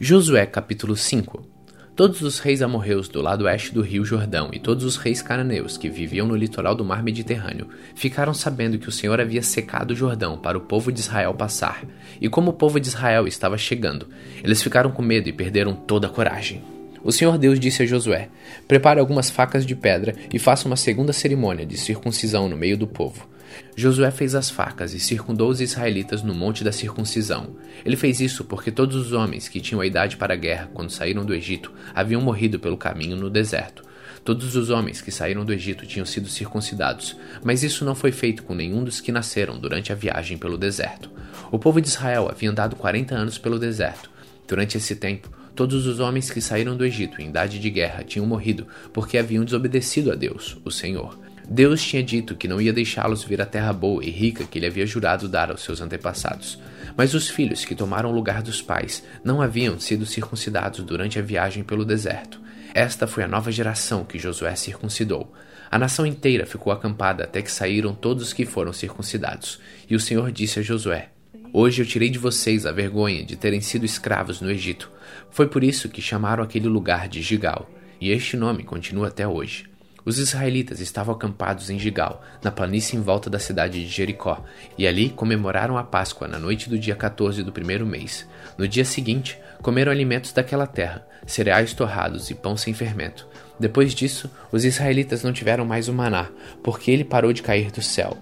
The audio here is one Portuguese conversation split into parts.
Josué capítulo 5 Todos os reis amorreus do lado oeste do rio Jordão e todos os reis cananeus que viviam no litoral do mar Mediterrâneo ficaram sabendo que o Senhor havia secado o Jordão para o povo de Israel passar. E como o povo de Israel estava chegando, eles ficaram com medo e perderam toda a coragem. O Senhor Deus disse a Josué: Prepare algumas facas de pedra e faça uma segunda cerimônia de circuncisão no meio do povo. Josué fez as facas e circundou os israelitas no monte da circuncisão. Ele fez isso porque todos os homens que tinham a idade para a guerra quando saíram do Egito haviam morrido pelo caminho no deserto. Todos os homens que saíram do Egito tinham sido circuncidados, mas isso não foi feito com nenhum dos que nasceram durante a viagem pelo deserto. O povo de Israel havia andado 40 anos pelo deserto. Durante esse tempo, todos os homens que saíram do Egito em idade de guerra tinham morrido porque haviam desobedecido a Deus, o Senhor. Deus tinha dito que não ia deixá-los vir à terra boa e rica que ele havia jurado dar aos seus antepassados. Mas os filhos que tomaram o lugar dos pais não haviam sido circuncidados durante a viagem pelo deserto. Esta foi a nova geração que Josué circuncidou. A nação inteira ficou acampada até que saíram todos os que foram circuncidados. E o Senhor disse a Josué: Hoje eu tirei de vocês a vergonha de terem sido escravos no Egito. Foi por isso que chamaram aquele lugar de Gigal, e este nome continua até hoje. Os israelitas estavam acampados em Gigal, na planície em volta da cidade de Jericó, e ali comemoraram a Páscoa na noite do dia 14 do primeiro mês. No dia seguinte, comeram alimentos daquela terra, cereais torrados e pão sem fermento. Depois disso, os israelitas não tiveram mais o maná, porque ele parou de cair do céu.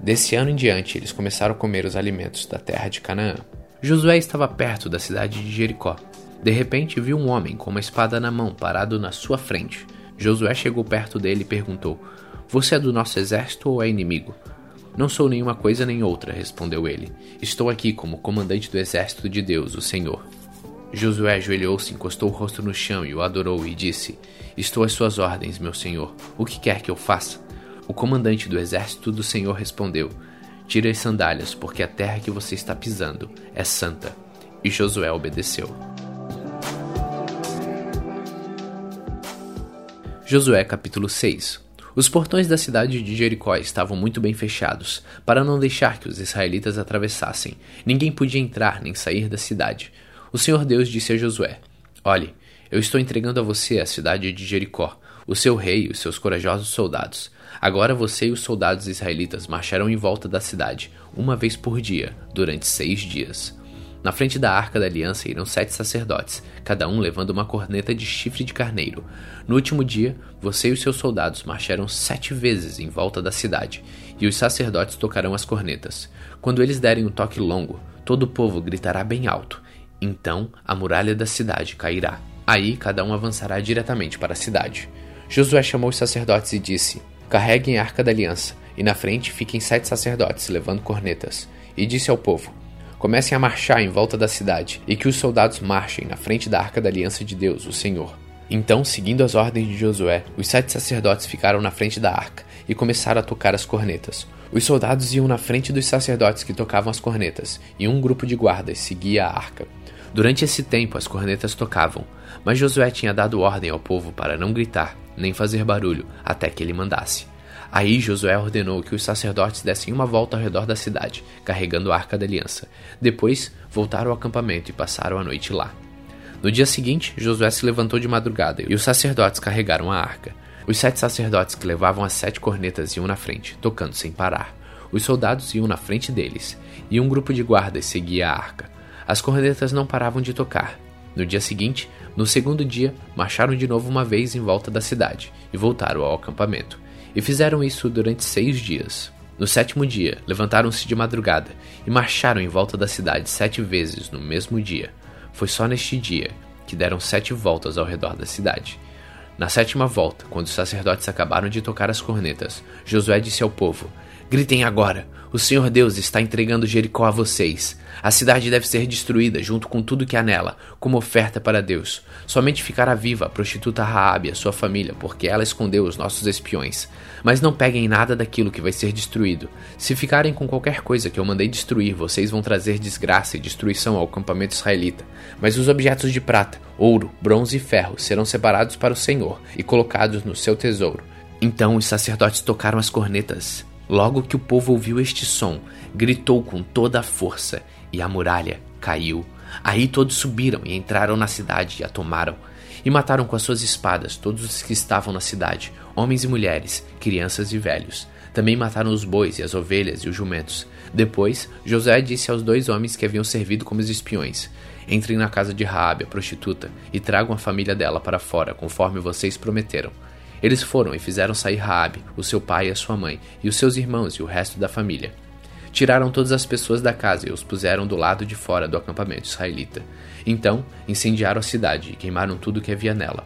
Desse ano em diante, eles começaram a comer os alimentos da terra de Canaã. Josué estava perto da cidade de Jericó. De repente, viu um homem com uma espada na mão parado na sua frente. Josué chegou perto dele e perguntou: Você é do nosso exército ou é inimigo? Não sou nenhuma coisa nem outra, respondeu ele. Estou aqui como comandante do exército de Deus, o Senhor. Josué ajoelhou-se, encostou o rosto no chão e o adorou e disse: Estou às suas ordens, meu senhor. O que quer que eu faça? O comandante do exército do Senhor respondeu: Tire as sandálias, porque a terra que você está pisando é santa. E Josué obedeceu. Josué capítulo 6 Os portões da cidade de Jericó estavam muito bem fechados, para não deixar que os israelitas atravessassem. Ninguém podia entrar nem sair da cidade. O Senhor Deus disse a Josué: Olhe, eu estou entregando a você a cidade de Jericó, o seu rei e os seus corajosos soldados. Agora você e os soldados israelitas marcharão em volta da cidade, uma vez por dia, durante seis dias. Na frente da arca da aliança irão sete sacerdotes, cada um levando uma corneta de chifre de carneiro. No último dia, você e os seus soldados marcharão sete vezes em volta da cidade, e os sacerdotes tocarão as cornetas. Quando eles derem um toque longo, todo o povo gritará bem alto. Então a muralha da cidade cairá. Aí cada um avançará diretamente para a cidade. Josué chamou os sacerdotes e disse: Carreguem a arca da aliança, e na frente fiquem sete sacerdotes levando cornetas. E disse ao povo: comecem a marchar em volta da cidade e que os soldados marchem na frente da arca da aliança de Deus, o Senhor. Então, seguindo as ordens de Josué, os sete sacerdotes ficaram na frente da arca e começaram a tocar as cornetas. Os soldados iam na frente dos sacerdotes que tocavam as cornetas, e um grupo de guardas seguia a arca. Durante esse tempo, as cornetas tocavam, mas Josué tinha dado ordem ao povo para não gritar, nem fazer barulho, até que ele mandasse. Aí Josué ordenou que os sacerdotes dessem uma volta ao redor da cidade, carregando a arca da aliança. Depois voltaram ao acampamento e passaram a noite lá. No dia seguinte, Josué se levantou de madrugada e os sacerdotes carregaram a arca. Os sete sacerdotes que levavam as sete cornetas iam na frente, tocando sem parar. Os soldados iam na frente deles, e um grupo de guardas seguia a arca. As cornetas não paravam de tocar. No dia seguinte, no segundo dia, marcharam de novo uma vez em volta da cidade e voltaram ao acampamento. E fizeram isso durante seis dias. No sétimo dia, levantaram-se de madrugada e marcharam em volta da cidade sete vezes no mesmo dia. Foi só neste dia que deram sete voltas ao redor da cidade. Na sétima volta, quando os sacerdotes acabaram de tocar as cornetas, Josué disse ao povo: Gritem agora! O Senhor Deus está entregando Jericó a vocês. A cidade deve ser destruída junto com tudo que há nela, como oferta para Deus. Somente ficará viva a prostituta Raabe e a sua família, porque ela escondeu os nossos espiões. Mas não peguem nada daquilo que vai ser destruído. Se ficarem com qualquer coisa que eu mandei destruir, vocês vão trazer desgraça e destruição ao acampamento israelita. Mas os objetos de prata, ouro, bronze e ferro serão separados para o Senhor e colocados no seu tesouro. Então os sacerdotes tocaram as cornetas Logo que o povo ouviu este som, gritou com toda a força, e a muralha caiu. Aí todos subiram e entraram na cidade e a tomaram. E mataram com as suas espadas todos os que estavam na cidade, homens e mulheres, crianças e velhos. Também mataram os bois e as ovelhas e os jumentos. Depois, José disse aos dois homens que haviam servido como espiões: Entrem na casa de Raabe, a prostituta, e tragam a família dela para fora, conforme vocês prometeram. Eles foram e fizeram sair Raabe, o seu pai e a sua mãe, e os seus irmãos e o resto da família. Tiraram todas as pessoas da casa e os puseram do lado de fora do acampamento israelita. Então, incendiaram a cidade e queimaram tudo que havia nela,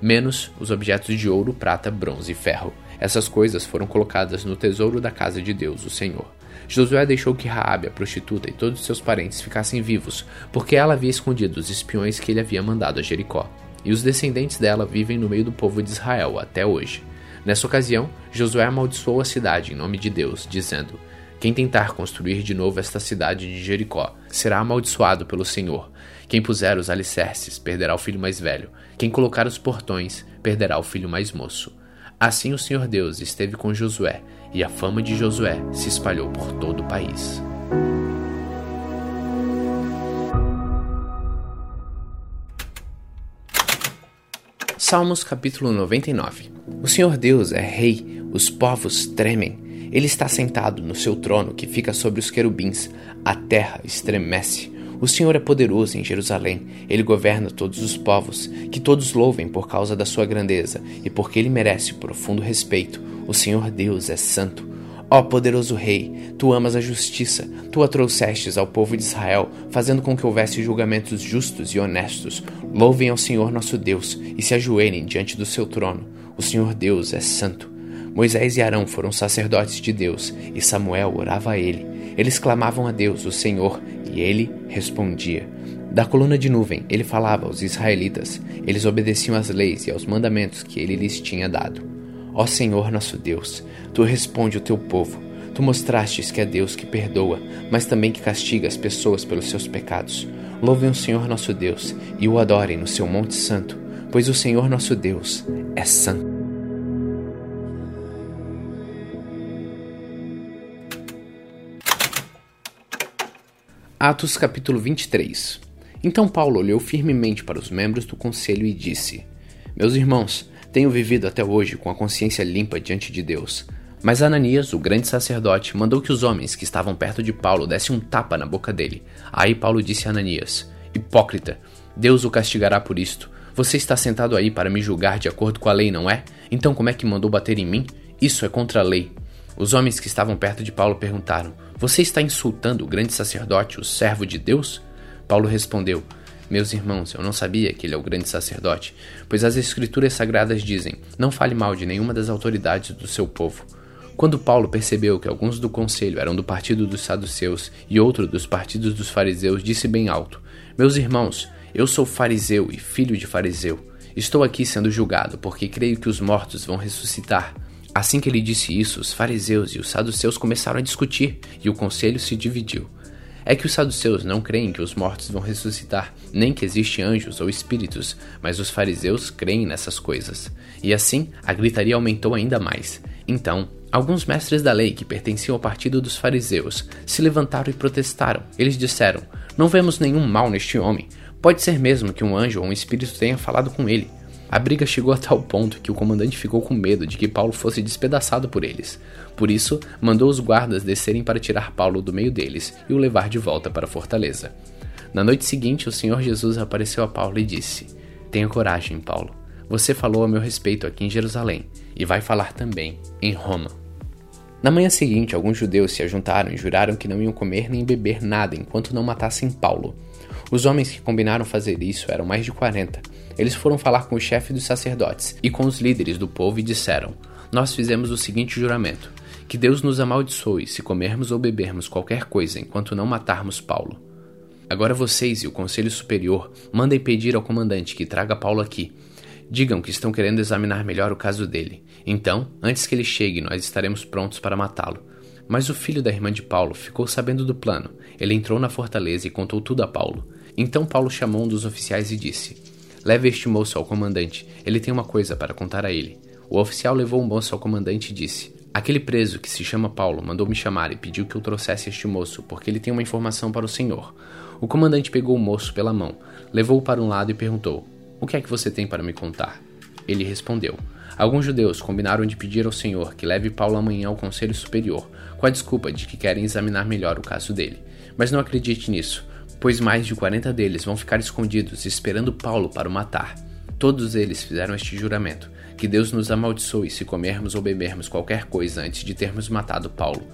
menos os objetos de ouro, prata, bronze e ferro. Essas coisas foram colocadas no tesouro da casa de Deus, o Senhor. Josué deixou que Raabe, a prostituta, e todos seus parentes ficassem vivos, porque ela havia escondido os espiões que ele havia mandado a Jericó. E os descendentes dela vivem no meio do povo de Israel até hoje. Nessa ocasião, Josué amaldiçoou a cidade em nome de Deus, dizendo: quem tentar construir de novo esta cidade de Jericó será amaldiçoado pelo Senhor. Quem puser os alicerces perderá o filho mais velho. Quem colocar os portões perderá o filho mais moço. Assim o Senhor Deus esteve com Josué, e a fama de Josué se espalhou por todo o país. Salmos capítulo 99 O Senhor Deus é Rei, os povos tremem. Ele está sentado no seu trono que fica sobre os querubins. A terra estremece. O Senhor é poderoso em Jerusalém. Ele governa todos os povos. Que todos louvem por causa da sua grandeza e porque ele merece profundo respeito. O Senhor Deus é santo. Ó poderoso Rei, tu amas a justiça, tu a trouxestes ao povo de Israel, fazendo com que houvesse julgamentos justos e honestos. Louvem ao Senhor nosso Deus e se ajoelhem diante do seu trono. O Senhor Deus é santo. Moisés e Arão foram sacerdotes de Deus, e Samuel orava a ele. Eles clamavam a Deus, o Senhor, e ele respondia. Da coluna de nuvem, ele falava aos israelitas. Eles obedeciam às leis e aos mandamentos que ele lhes tinha dado. Ó Senhor nosso Deus, tu responde o teu povo. Tu mostrastes que é Deus que perdoa, mas também que castiga as pessoas pelos seus pecados. Louvem o Senhor nosso Deus e o adorem no seu Monte Santo, pois o Senhor nosso Deus é santo. Atos capítulo 23 Então Paulo olhou firmemente para os membros do conselho e disse: Meus irmãos, tenho vivido até hoje com a consciência limpa diante de Deus. Mas Ananias, o grande sacerdote, mandou que os homens que estavam perto de Paulo dessem um tapa na boca dele. Aí Paulo disse a Ananias: Hipócrita, Deus o castigará por isto. Você está sentado aí para me julgar de acordo com a lei, não é? Então como é que mandou bater em mim? Isso é contra a lei. Os homens que estavam perto de Paulo perguntaram: Você está insultando o grande sacerdote, o servo de Deus? Paulo respondeu: Meus irmãos, eu não sabia que ele é o grande sacerdote, pois as Escrituras sagradas dizem: Não fale mal de nenhuma das autoridades do seu povo. Quando Paulo percebeu que alguns do conselho eram do partido dos saduceus e outro dos partidos dos fariseus, disse bem alto: Meus irmãos, eu sou fariseu e filho de fariseu. Estou aqui sendo julgado porque creio que os mortos vão ressuscitar. Assim que ele disse isso, os fariseus e os saduceus começaram a discutir e o conselho se dividiu. É que os saduceus não creem que os mortos vão ressuscitar, nem que existem anjos ou espíritos, mas os fariseus creem nessas coisas. E assim, a gritaria aumentou ainda mais. Então, alguns mestres da lei que pertenciam ao partido dos fariseus se levantaram e protestaram. Eles disseram: Não vemos nenhum mal neste homem. Pode ser mesmo que um anjo ou um espírito tenha falado com ele. A briga chegou a tal ponto que o comandante ficou com medo de que Paulo fosse despedaçado por eles. Por isso, mandou os guardas descerem para tirar Paulo do meio deles e o levar de volta para a fortaleza. Na noite seguinte, o Senhor Jesus apareceu a Paulo e disse: Tenha coragem, Paulo. Você falou a meu respeito aqui em Jerusalém e vai falar também em Roma. Na manhã seguinte, alguns judeus se ajuntaram e juraram que não iam comer nem beber nada enquanto não matassem Paulo. Os homens que combinaram fazer isso eram mais de 40. Eles foram falar com o chefe dos sacerdotes e com os líderes do povo e disseram: Nós fizemos o seguinte juramento: que Deus nos amaldiçoe se comermos ou bebermos qualquer coisa enquanto não matarmos Paulo. Agora vocês e o conselho superior mandem pedir ao comandante que traga Paulo aqui. Digam que estão querendo examinar melhor o caso dele. Então, antes que ele chegue, nós estaremos prontos para matá-lo. Mas o filho da irmã de Paulo ficou sabendo do plano. Ele entrou na fortaleza e contou tudo a Paulo. Então Paulo chamou um dos oficiais e disse: Leve este moço ao comandante, ele tem uma coisa para contar a ele. O oficial levou o moço ao comandante e disse: Aquele preso que se chama Paulo mandou me chamar e pediu que eu trouxesse este moço, porque ele tem uma informação para o senhor. O comandante pegou o moço pela mão, levou-o para um lado e perguntou: O que é que você tem para me contar? Ele respondeu: Alguns judeus combinaram de pedir ao Senhor que leve Paulo amanhã ao Conselho Superior, com a desculpa de que querem examinar melhor o caso dele. Mas não acredite nisso, pois mais de 40 deles vão ficar escondidos esperando Paulo para o matar. Todos eles fizeram este juramento: que Deus nos amaldiçoe se comermos ou bebermos qualquer coisa antes de termos matado Paulo.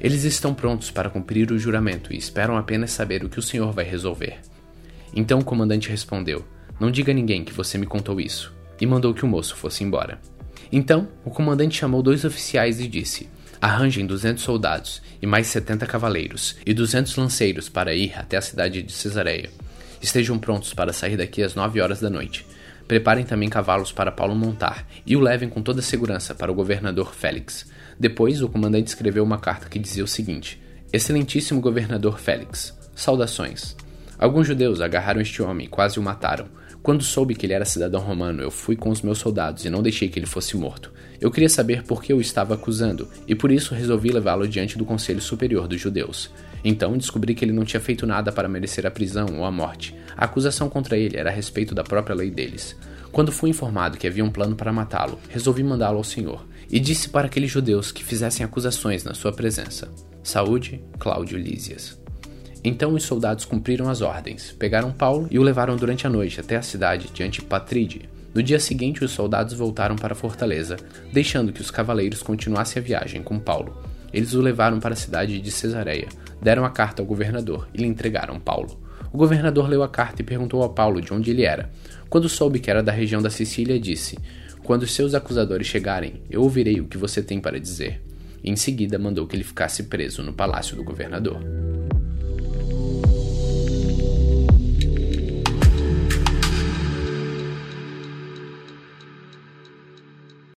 Eles estão prontos para cumprir o juramento e esperam apenas saber o que o Senhor vai resolver. Então o comandante respondeu: Não diga a ninguém que você me contou isso, e mandou que o moço fosse embora. Então o comandante chamou dois oficiais e disse: Arranjem 200 soldados e mais 70 cavaleiros e 200 lanceiros para ir até a cidade de Cesareia. Estejam prontos para sair daqui às 9 horas da noite. Preparem também cavalos para Paulo montar e o levem com toda segurança para o governador Félix. Depois, o comandante escreveu uma carta que dizia o seguinte: Excelentíssimo governador Félix, saudações. Alguns judeus agarraram este homem e quase o mataram. Quando soube que ele era cidadão romano, eu fui com os meus soldados e não deixei que ele fosse morto. Eu queria saber por que eu estava acusando, e por isso resolvi levá-lo diante do Conselho Superior dos Judeus. Então descobri que ele não tinha feito nada para merecer a prisão ou a morte. A acusação contra ele era a respeito da própria lei deles. Quando fui informado que havia um plano para matá-lo, resolvi mandá-lo ao Senhor, e disse para aqueles judeus que fizessem acusações na sua presença. Saúde, Cláudio Lísias. Então os soldados cumpriram as ordens, pegaram Paulo e o levaram durante a noite até a cidade de Antipatride, no dia seguinte, os soldados voltaram para a fortaleza, deixando que os cavaleiros continuassem a viagem com Paulo. Eles o levaram para a cidade de Cesareia, deram a carta ao governador e lhe entregaram Paulo. O governador leu a carta e perguntou a Paulo de onde ele era. Quando soube que era da região da Sicília, disse: Quando os seus acusadores chegarem, eu ouvirei o que você tem para dizer. E em seguida mandou que ele ficasse preso no palácio do governador.